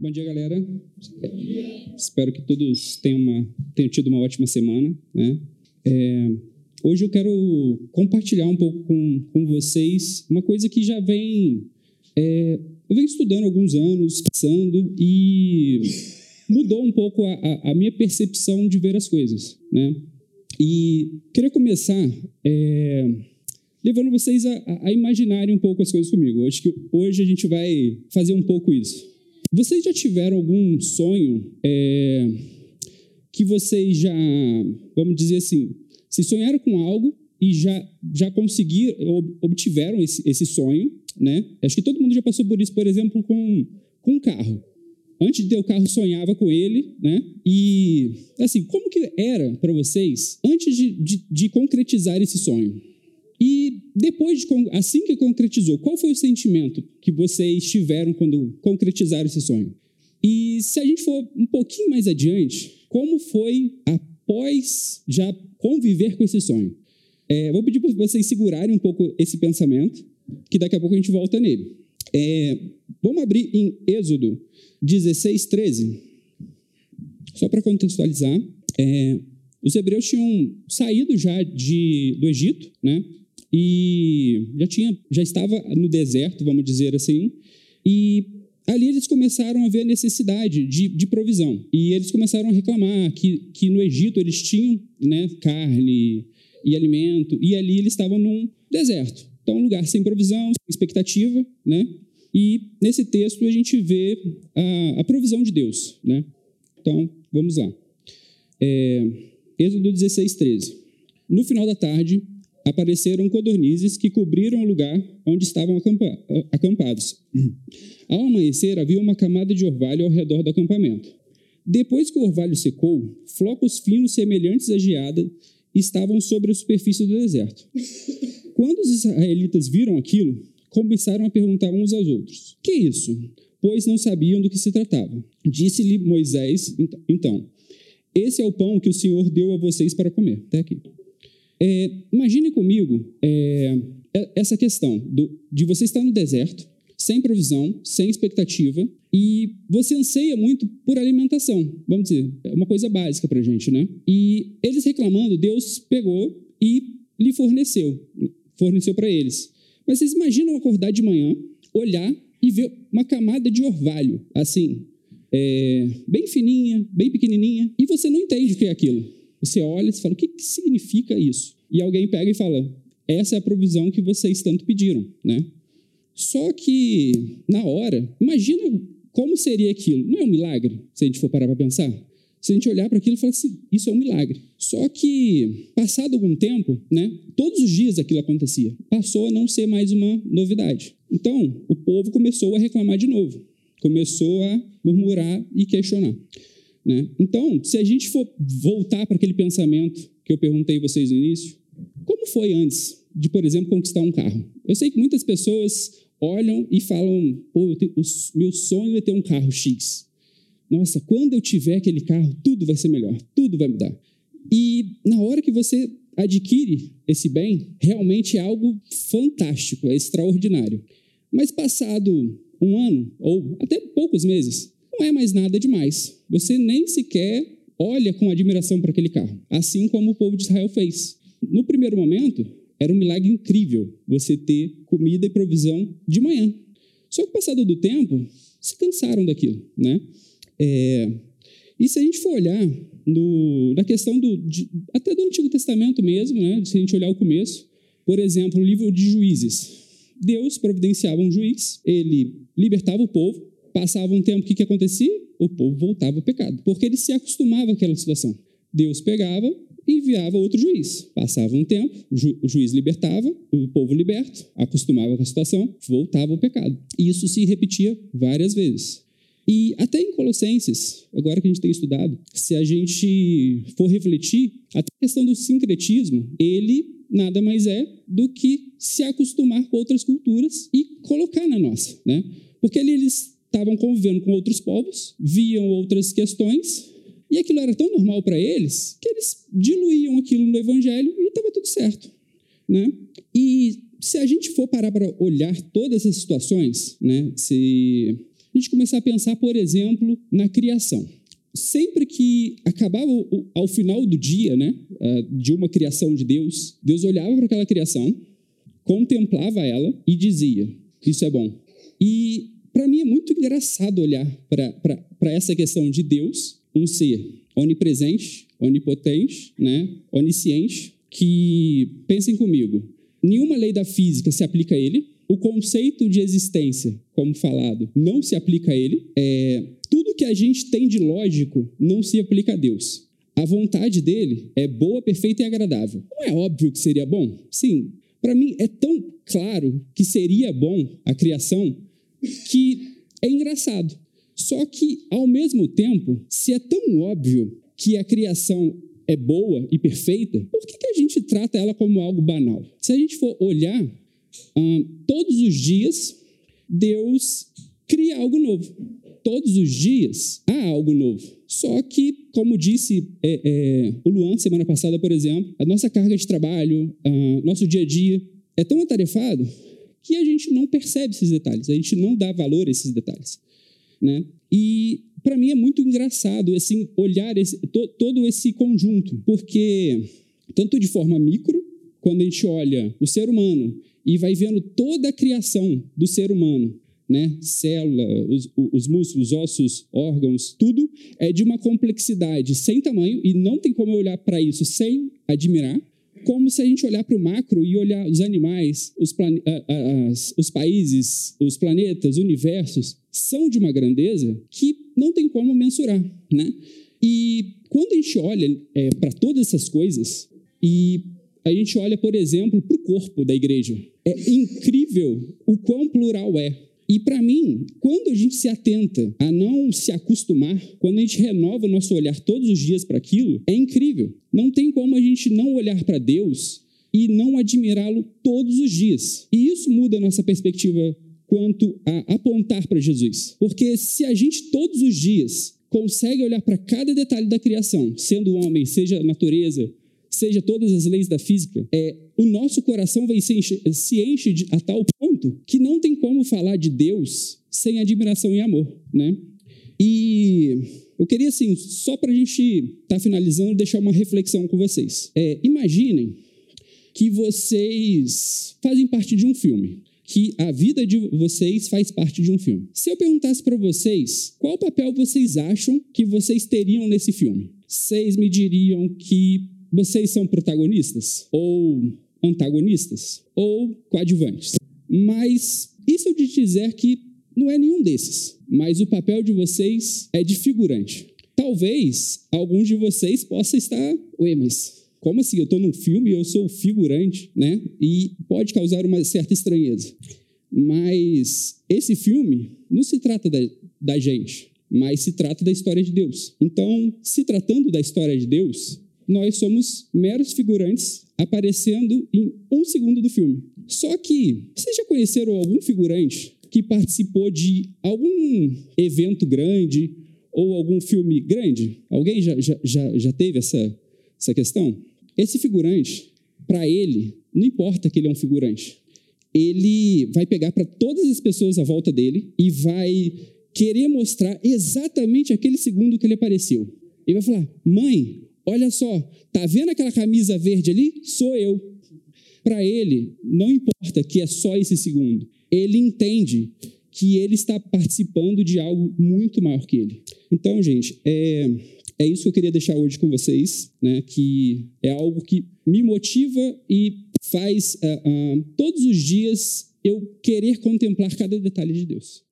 Bom dia, galera. Bom dia. Espero que todos tenham, uma, tenham, tido uma ótima semana. Né? É, hoje eu quero compartilhar um pouco com, com vocês uma coisa que já vem. É, eu venho estudando há alguns anos, pensando, e mudou um pouco a, a, a minha percepção de ver as coisas. Né? E queria começar. É, levando vocês a, a, imaginarem um pouco as coisas comigo. Acho que hoje a gente vai fazer um pouco isso. Vocês já tiveram algum sonho é, que vocês já, vamos dizer assim, se sonharam com algo e já, já conseguiram, obtiveram esse, esse sonho, né? Acho que todo mundo já passou por isso, por exemplo, com, com um carro. Antes de ter o carro, sonhava com ele, né? E, assim, como que era para vocês antes de, de, de concretizar esse sonho? Depois, de, assim que concretizou, qual foi o sentimento que vocês tiveram quando concretizaram esse sonho? E se a gente for um pouquinho mais adiante, como foi após já conviver com esse sonho? É, vou pedir para vocês segurarem um pouco esse pensamento, que daqui a pouco a gente volta nele. É, vamos abrir em Êxodo 16, 13. Só para contextualizar, é, os hebreus tinham saído já de, do Egito, né? E já tinha, já estava no deserto, vamos dizer assim, e ali eles começaram a ver a necessidade de, de provisão e eles começaram a reclamar que, que no Egito eles tinham né, carne e alimento e ali eles estavam num deserto, então um lugar sem provisão, sem expectativa, né? E nesse texto a gente vê a, a provisão de Deus, né? Então vamos lá. É, Êxodo 16, 13. No final da tarde, apareceram codornizes que cobriram o lugar onde estavam acampados. Ao amanhecer, havia uma camada de orvalho ao redor do acampamento. Depois que o orvalho secou, flocos finos semelhantes à geada estavam sobre a superfície do deserto. Quando os israelitas viram aquilo, começaram a perguntar uns aos outros: Que é isso? Pois não sabiam do que se tratava. Disse-lhe Moisés: Então, esse é o pão que o Senhor deu a vocês para comer. Até aqui. É, imagine comigo é, é, essa questão do, de você estar no deserto, sem provisão, sem expectativa, e você anseia muito por alimentação. Vamos dizer, é uma coisa básica para gente, né? E eles reclamando, Deus pegou e lhe forneceu, forneceu para eles. Mas vocês imaginam acordar de manhã, olhar e ver uma camada de orvalho, assim, é, bem fininha, bem pequenininha, e você não entende o que é aquilo. Você olha e fala, o que, que significa isso? E alguém pega e fala, essa é a provisão que vocês tanto pediram, né? Só que, na hora, imagina como seria aquilo. Não é um milagre, se a gente for parar para pensar? Se a gente olhar para aquilo e falar assim, isso é um milagre. Só que, passado algum tempo, né, todos os dias aquilo acontecia. Passou a não ser mais uma novidade. Então, o povo começou a reclamar de novo. Começou a murmurar e questionar. Né? Então, se a gente for voltar para aquele pensamento que eu perguntei a vocês no início, como foi antes de, por exemplo, conquistar um carro? Eu sei que muitas pessoas olham e falam: Pô, o meu sonho é ter um carro X. Nossa, quando eu tiver aquele carro, tudo vai ser melhor, tudo vai mudar. E na hora que você adquire esse bem, realmente é algo fantástico, é extraordinário. Mas passado um ano, ou até poucos meses, não é mais nada demais. Você nem sequer olha com admiração para aquele carro, assim como o povo de Israel fez. No primeiro momento, era um milagre incrível você ter comida e provisão de manhã. Só que, passado do tempo, se cansaram daquilo, né? É, e se a gente for olhar no, na questão do, de, até do Antigo Testamento mesmo, né? Se a gente olhar o começo, por exemplo, o livro de Juízes, Deus providenciava um juiz, ele libertava o povo, Passava um tempo, o que, que acontecia? O povo voltava ao pecado, porque ele se acostumava àquela situação. Deus pegava e enviava outro juiz. Passava um tempo, o, ju o juiz libertava, o povo liberto, acostumava com a situação, voltava ao pecado. E isso se repetia várias vezes. E até em Colossenses, agora que a gente tem estudado, se a gente for refletir, até a questão do sincretismo, ele nada mais é do que se acostumar com outras culturas e colocar na nossa, né? Porque ali eles estavam convivendo com outros povos, viam outras questões, e aquilo era tão normal para eles que eles diluíam aquilo no evangelho e estava tudo certo. Né? E se a gente for parar para olhar todas essas situações, né, se a gente começar a pensar, por exemplo, na criação. Sempre que acabava ao final do dia, né, de uma criação de Deus, Deus olhava para aquela criação, contemplava ela e dizia: Isso é bom. E para mim é muito engraçado olhar para essa questão de Deus, um ser onipresente, onipotente, né, onisciente, que, pensem comigo, nenhuma lei da física se aplica a ele, o conceito de existência, como falado, não se aplica a ele, é, tudo que a gente tem de lógico não se aplica a Deus. A vontade dele é boa, perfeita e agradável. Não é óbvio que seria bom? Sim. Para mim é tão claro que seria bom a criação que é engraçado. Só que, ao mesmo tempo, se é tão óbvio que a criação é boa e perfeita, por que, que a gente trata ela como algo banal? Se a gente for olhar, hum, todos os dias, Deus cria algo novo. Todos os dias há algo novo. Só que, como disse é, é, o Luan semana passada, por exemplo, a nossa carga de trabalho, uh, nosso dia a dia é tão atarefado que a gente não percebe esses detalhes, a gente não dá valor a esses detalhes. Né? E para mim é muito engraçado assim olhar esse, to, todo esse conjunto, porque tanto de forma micro, quando a gente olha o ser humano e vai vendo toda a criação do ser humano, né? Célula, os, os músculos, ossos, órgãos, tudo é de uma complexidade sem tamanho e não tem como eu olhar para isso sem admirar como se a gente olhar para o macro e olhar os animais, os, as, os países, os planetas, universos, são de uma grandeza que não tem como mensurar, né? E quando a gente olha é, para todas essas coisas e a gente olha, por exemplo, para o corpo da igreja, é incrível o quão plural é. E para mim, quando a gente se atenta a não se acostumar, quando a gente renova o nosso olhar todos os dias para aquilo, é incrível. Não tem como a gente não olhar para Deus e não admirá-lo todos os dias. E isso muda a nossa perspectiva quanto a apontar para Jesus. Porque se a gente todos os dias consegue olhar para cada detalhe da criação, sendo homem, seja natureza, seja todas as leis da física, é, o nosso coração vai se enche, se enche de, a tal ponto que não tem como falar de Deus sem admiração e amor, né? E eu queria, assim, só para a gente estar tá finalizando, deixar uma reflexão com vocês. É, imaginem que vocês fazem parte de um filme, que a vida de vocês faz parte de um filme. Se eu perguntasse para vocês qual papel vocês acham que vocês teriam nesse filme, vocês me diriam que vocês são protagonistas ou antagonistas ou coadjuvantes. Mas isso eu de dizer que não é nenhum desses, mas o papel de vocês é de figurante. Talvez alguns de vocês possa estar, ué, mas como assim? Eu estou num filme e eu sou figurante, né? E pode causar uma certa estranheza. Mas esse filme não se trata da, da gente, mas se trata da história de Deus. Então, se tratando da história de Deus, nós somos meros figurantes aparecendo em um segundo do filme. Só que, vocês já conheceram algum figurante que participou de algum evento grande ou algum filme grande? Alguém já, já, já, já teve essa, essa questão? Esse figurante, para ele, não importa que ele é um figurante. Ele vai pegar para todas as pessoas à volta dele e vai querer mostrar exatamente aquele segundo que ele apareceu. Ele vai falar: Mãe, Olha só, tá vendo aquela camisa verde ali? Sou eu. Para ele, não importa que é só esse segundo. Ele entende que ele está participando de algo muito maior que ele. Então, gente, é, é isso que eu queria deixar hoje com vocês, né? Que é algo que me motiva e faz uh, uh, todos os dias eu querer contemplar cada detalhe de Deus.